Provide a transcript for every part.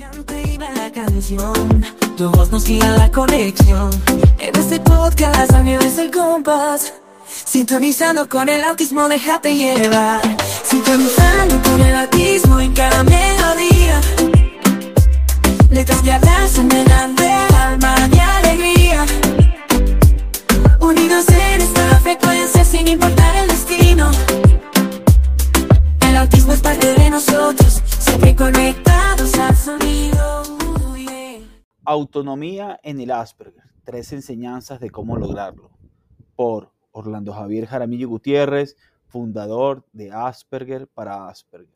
Cante la canción, tu voz nos guía la conexión. En este podcast es el compás. Sintonizando con el autismo, déjate llevar. Sintonizando con el autismo en cada melodía. Letras de abrazo, de Autonomía en el Asperger. Tres enseñanzas de cómo lograrlo. Por Orlando Javier Jaramillo Gutiérrez, fundador de Asperger para Asperger.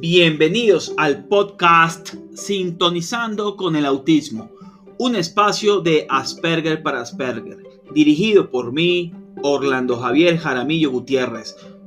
Bienvenidos al podcast Sintonizando con el Autismo, un espacio de Asperger para Asperger, dirigido por mí, Orlando Javier Jaramillo Gutiérrez,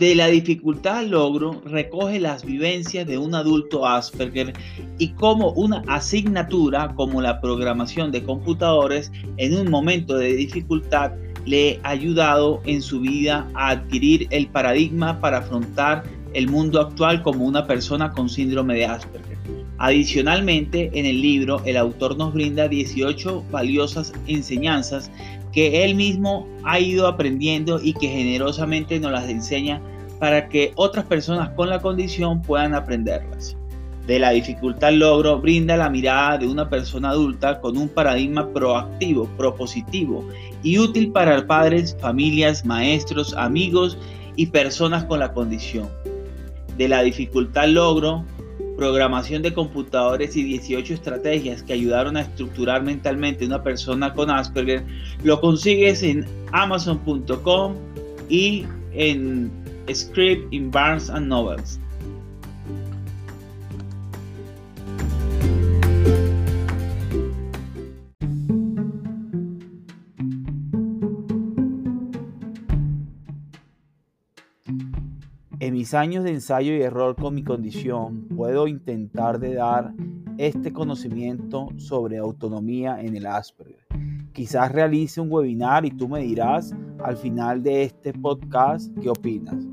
De la dificultad al logro recoge las vivencias de un adulto Asperger y cómo una asignatura como la programación de computadores en un momento de dificultad le ha ayudado en su vida a adquirir el paradigma para afrontar el mundo actual como una persona con síndrome de Asperger. Adicionalmente, en el libro, el autor nos brinda 18 valiosas enseñanzas que él mismo ha ido aprendiendo y que generosamente nos las enseña para que otras personas con la condición puedan aprenderlas. De la dificultad logro brinda la mirada de una persona adulta con un paradigma proactivo, propositivo y útil para padres, familias, maestros, amigos y personas con la condición. De la dificultad logro programación de computadores y 18 estrategias que ayudaron a estructurar mentalmente una persona con Asperger, lo consigues en amazon.com y en Script in Barnes and Novels. En mis años de ensayo y error con mi condición, puedo intentar de dar este conocimiento sobre autonomía en el Asperger. Quizás realice un webinar y tú me dirás al final de este podcast qué opinas.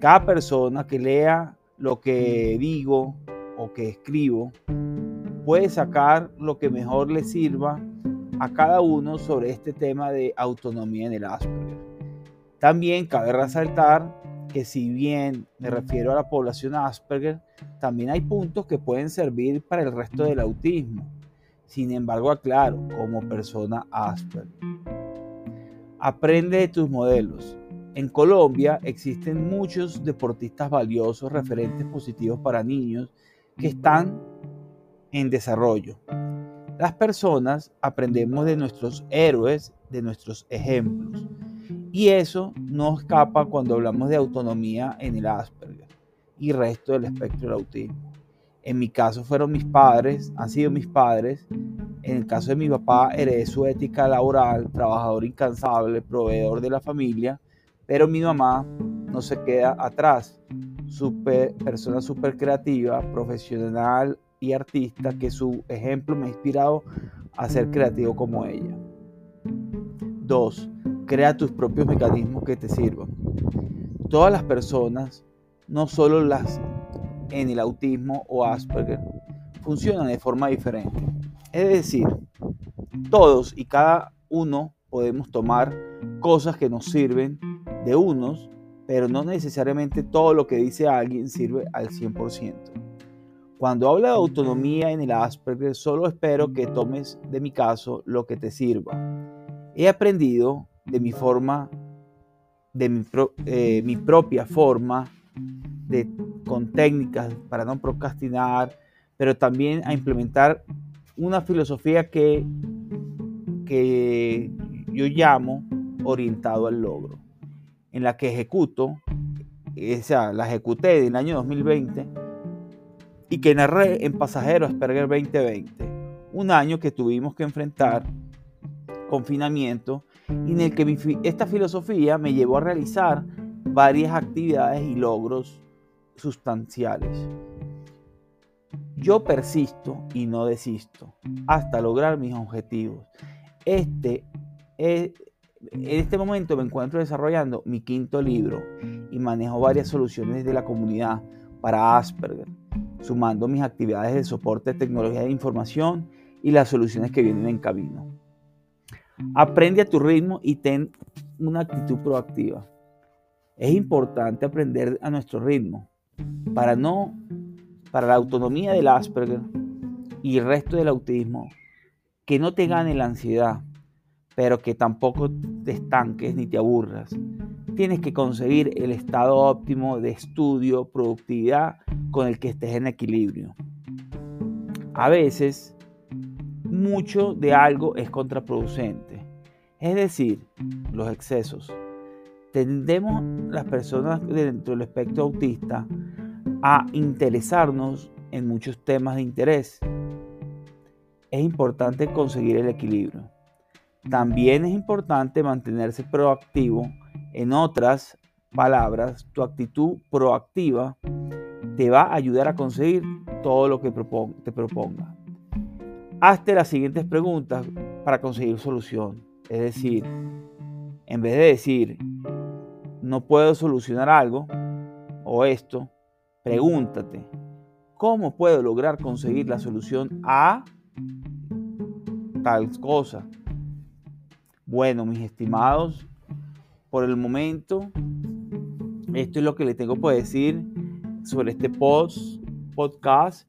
Cada persona que lea lo que digo o que escribo puede sacar lo que mejor le sirva a cada uno sobre este tema de autonomía en el Asperger. También cabe resaltar que si bien me refiero a la población Asperger, también hay puntos que pueden servir para el resto del autismo. Sin embargo, aclaro, como persona Asperger. Aprende de tus modelos. En Colombia existen muchos deportistas valiosos, referentes positivos para niños que están en desarrollo. Las personas aprendemos de nuestros héroes, de nuestros ejemplos. Y eso no escapa cuando hablamos de autonomía en el Asperger y resto del espectro del autismo. En mi caso fueron mis padres, han sido mis padres. En el caso de mi papá, heredé su ética laboral, trabajador incansable, proveedor de la familia, pero mi mamá no se queda atrás. Super, persona súper creativa, profesional y artista, que su ejemplo me ha inspirado a ser creativo como ella. 2 Crea tus propios mecanismos que te sirvan. Todas las personas, no solo las en el autismo o Asperger, funcionan de forma diferente. Es decir, todos y cada uno podemos tomar cosas que nos sirven de unos, pero no necesariamente todo lo que dice alguien sirve al 100%. Cuando habla de autonomía en el Asperger, solo espero que tomes de mi caso lo que te sirva. He aprendido de mi forma, de eh, mi propia forma, de, con técnicas para no procrastinar, pero también a implementar una filosofía que, que yo llamo orientado al logro, en la que ejecuto, o sea, la ejecuté en el año 2020 y que narré en Pasajero Asperger 2020 un año que tuvimos que enfrentar confinamiento y en el que esta filosofía me llevó a realizar varias actividades y logros sustanciales. Yo persisto y no desisto hasta lograr mis objetivos. Este, en este momento me encuentro desarrollando mi quinto libro y manejo varias soluciones de la comunidad para Asperger, sumando mis actividades de soporte de tecnología de información y las soluciones que vienen en camino. Aprende a tu ritmo y ten una actitud proactiva. Es importante aprender a nuestro ritmo para no para la autonomía del Asperger y el resto del autismo, que no te gane la ansiedad, pero que tampoco te estanques ni te aburras. Tienes que conseguir el estado óptimo de estudio, productividad con el que estés en equilibrio. A veces, mucho de algo es contraproducente, es decir, los excesos. Tendemos las personas dentro del espectro autista a interesarnos en muchos temas de interés. Es importante conseguir el equilibrio. También es importante mantenerse proactivo. En otras palabras, tu actitud proactiva te va a ayudar a conseguir todo lo que te proponga. Hazte las siguientes preguntas para conseguir solución. Es decir, en vez de decir, no puedo solucionar algo o esto, Pregúntate, ¿cómo puedo lograr conseguir la solución a tal cosa? Bueno, mis estimados, por el momento, esto es lo que le tengo por decir sobre este podcast.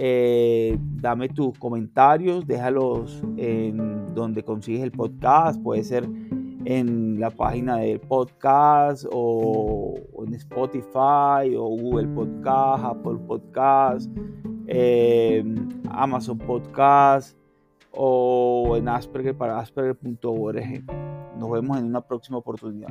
Eh, dame tus comentarios, déjalos en donde consigues el podcast, puede ser en la página del podcast o, en Spotify o Google Podcast, Apple Podcast, eh, Amazon Podcast o en Asperger para asperger.org. Nos vemos en una próxima oportunidad.